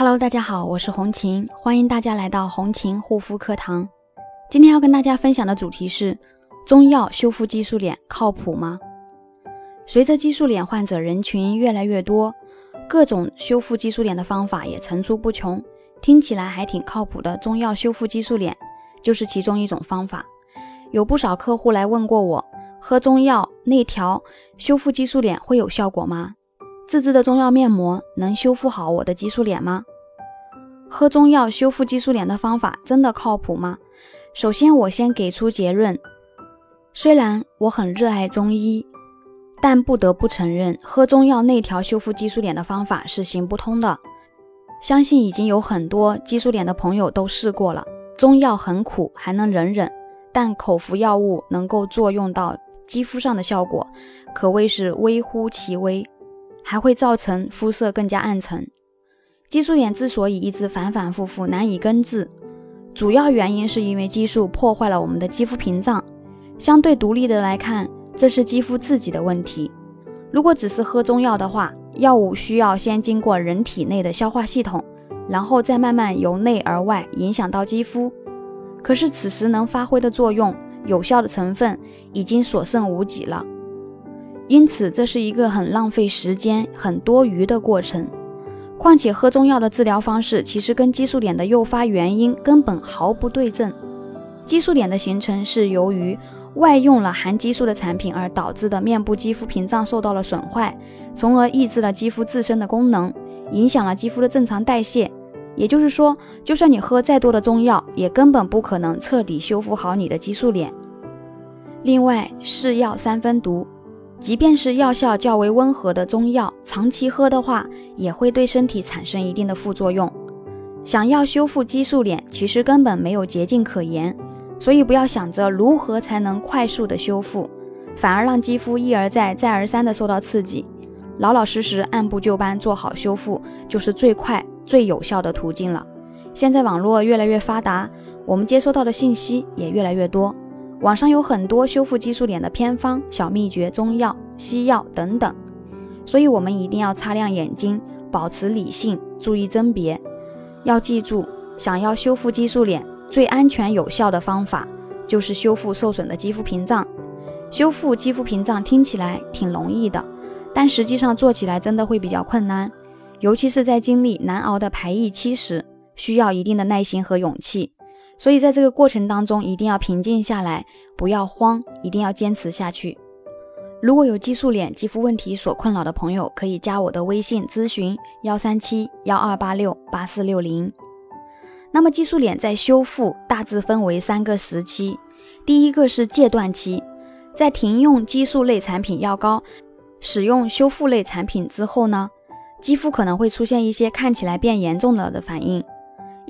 Hello，大家好，我是红琴，欢迎大家来到红琴护肤课堂。今天要跟大家分享的主题是：中药修复激素脸靠谱吗？随着激素脸患者人群越来越多，各种修复激素脸的方法也层出不穷，听起来还挺靠谱的。中药修复激素脸就是其中一种方法。有不少客户来问过我，喝中药内调修复激素脸会有效果吗？自制的中药面膜能修复好我的激素脸吗？喝中药修复激素脸的方法真的靠谱吗？首先，我先给出结论。虽然我很热爱中医，但不得不承认，喝中药内调修复激素脸的方法是行不通的。相信已经有很多激素脸的朋友都试过了。中药很苦，还能忍忍，但口服药物能够作用到肌肤上的效果，可谓是微乎其微。还会造成肤色更加暗沉。激素脸之所以一直反反复复难以根治，主要原因是因为激素破坏了我们的肌肤屏障。相对独立的来看，这是肌肤自己的问题。如果只是喝中药的话，药物需要先经过人体内的消化系统，然后再慢慢由内而外影响到肌肤。可是此时能发挥的作用、有效的成分已经所剩无几了。因此，这是一个很浪费时间、很多余的过程。况且，喝中药的治疗方式其实跟激素脸的诱发原因根本毫不对症。激素脸的形成是由于外用了含激素的产品而导致的面部肌肤屏障受到了损坏，从而抑制了肌肤自身的功能，影响了肌肤的正常代谢。也就是说，就算你喝再多的中药，也根本不可能彻底修复好你的激素脸。另外，是药三分毒。即便是药效较为温和的中药，长期喝的话，也会对身体产生一定的副作用。想要修复激素脸，其实根本没有捷径可言，所以不要想着如何才能快速的修复，反而让肌肤一而再、再而三的受到刺激。老老实实按部就班做好修复，就是最快、最有效的途径了。现在网络越来越发达，我们接收到的信息也越来越多。网上有很多修复激素脸的偏方、小秘诀、中药、西药等等，所以我们一定要擦亮眼睛，保持理性，注意甄别。要记住，想要修复激素脸，最安全有效的方法就是修复受损的肌肤屏障。修复肌肤屏障听起来挺容易的，但实际上做起来真的会比较困难，尤其是在经历难熬的排异期时，需要一定的耐心和勇气。所以，在这个过程当中，一定要平静下来，不要慌，一定要坚持下去。如果有激素脸肌肤问题所困扰的朋友，可以加我的微信咨询：幺三七幺二八六八四六零。那么，激素脸在修复大致分为三个时期。第一个是戒断期，在停用激素类产品药膏，使用修复类产品之后呢，肌肤可能会出现一些看起来变严重了的反应。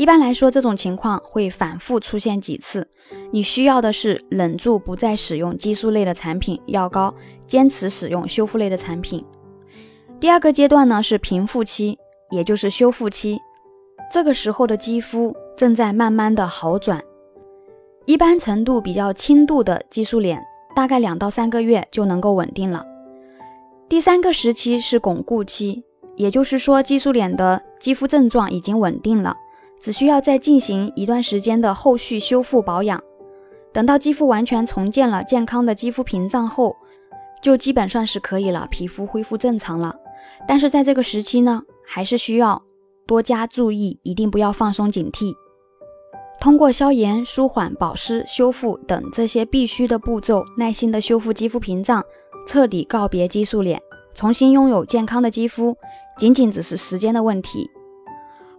一般来说，这种情况会反复出现几次。你需要的是忍住，不再使用激素类的产品药膏，坚持使用修复类的产品。第二个阶段呢是平复期，也就是修复期。这个时候的肌肤正在慢慢的好转，一般程度比较轻度的激素脸，大概两到三个月就能够稳定了。第三个时期是巩固期，也就是说激素脸的肌肤症状已经稳定了。只需要再进行一段时间的后续修复保养，等到肌肤完全重建了健康的肌肤屏障后，就基本算是可以了，皮肤恢复正常了。但是在这个时期呢，还是需要多加注意，一定不要放松警惕。通过消炎、舒缓、保湿、修复等这些必须的步骤，耐心的修复肌肤屏障，彻底告别激素脸，重新拥有健康的肌肤，仅仅只是时间的问题。